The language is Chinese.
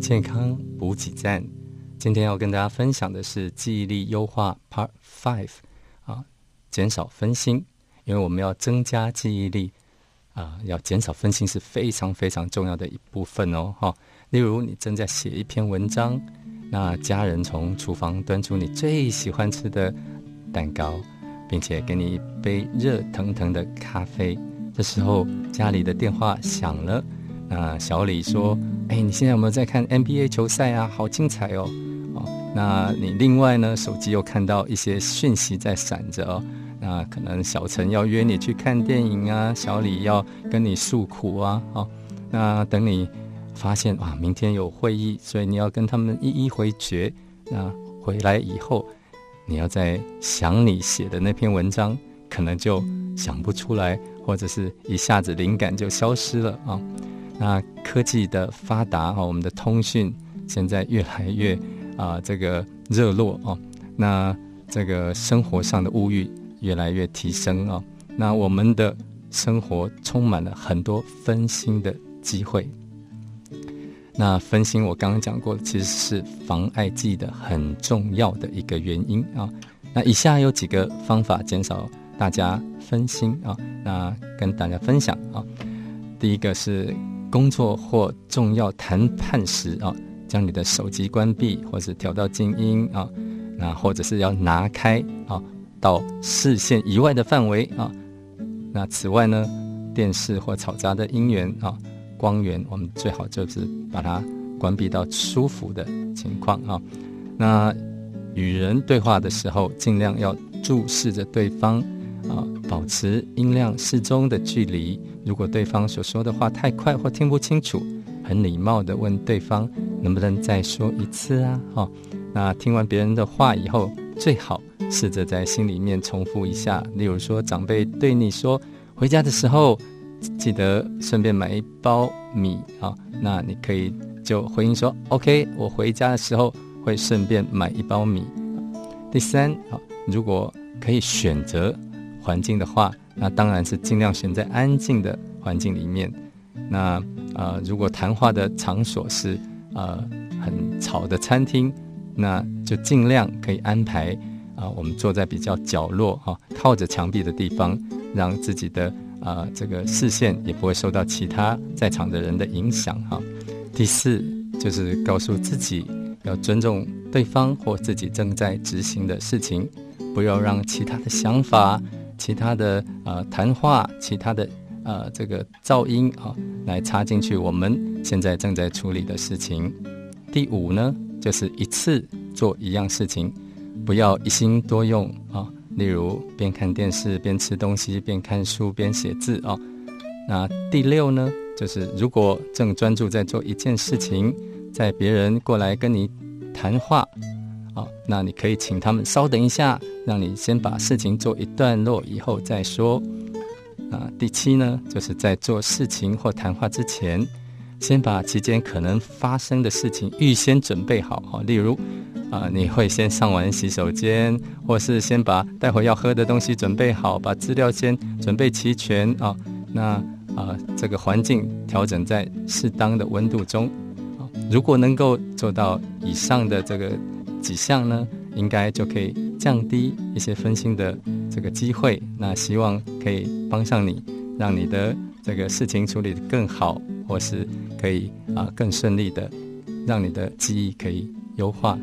健康补给站，今天要跟大家分享的是记忆力优化 Part Five 啊，减少分心，因为我们要增加记忆力啊，要减少分心是非常非常重要的一部分哦。哈，例如你正在写一篇文章，那家人从厨房端出你最喜欢吃的蛋糕，并且给你一杯热腾腾的咖啡，这时候家里的电话响了。那小李说：“哎，你现在有没有在看 NBA 球赛啊？好精彩哦！哦，那你另外呢？手机又看到一些讯息在闪着哦。那可能小陈要约你去看电影啊，小李要跟你诉苦啊。哦，那等你发现哇，明天有会议，所以你要跟他们一一回绝。那回来以后，你要在想你写的那篇文章，可能就想不出来，或者是一下子灵感就消失了啊。”那科技的发达啊，我们的通讯现在越来越啊，这个热络啊。那这个生活上的物欲越来越提升啊。那我们的生活充满了很多分心的机会。那分心我刚刚讲过，其实是妨碍记忆的很重要的一个原因啊。那以下有几个方法减少大家分心啊。那跟大家分享啊，第一个是。工作或重要谈判时啊，将你的手机关闭或者调到静音啊，那或者是要拿开啊，到视线以外的范围啊。那此外呢，电视或嘈杂的音源啊，光源我们最好就是把它关闭到舒服的情况啊。那与人对话的时候，尽量要注视着对方。啊，保持音量适中的距离。如果对方所说的话太快或听不清楚，很礼貌的问对方能不能再说一次啊？哈，那听完别人的话以后，最好试着在心里面重复一下。例如说，长辈对你说回家的时候记得顺便买一包米啊，那你可以就回应说 OK，我回家的时候会顺便买一包米。第三啊，如果可以选择。环境的话，那当然是尽量选在安静的环境里面。那呃，如果谈话的场所是呃很吵的餐厅，那就尽量可以安排啊，我们坐在比较角落啊，靠着墙壁的地方，让自己的啊这个视线也不会受到其他在场的人的影响哈。第四就是告诉自己要尊重对方或自己正在执行的事情，不要让其他的想法。其他的呃谈话，其他的呃这个噪音啊，来插进去我们现在正在处理的事情。第五呢，就是一次做一样事情，不要一心多用啊。例如边看电视边吃东西，边看书边写字啊。那第六呢，就是如果正专注在做一件事情，在别人过来跟你谈话。好，那你可以请他们稍等一下，让你先把事情做一段落以后再说。啊，第七呢，就是在做事情或谈话之前，先把期间可能发生的事情预先准备好。哈，例如，啊，你会先上完洗手间，或是先把待会要喝的东西准备好，把资料先准备齐全啊。那啊，这个环境调整在适当的温度中。啊，如果能够做到以上的这个。几项呢，应该就可以降低一些分心的这个机会。那希望可以帮上你，让你的这个事情处理的更好，或是可以啊更顺利的，让你的记忆可以优化。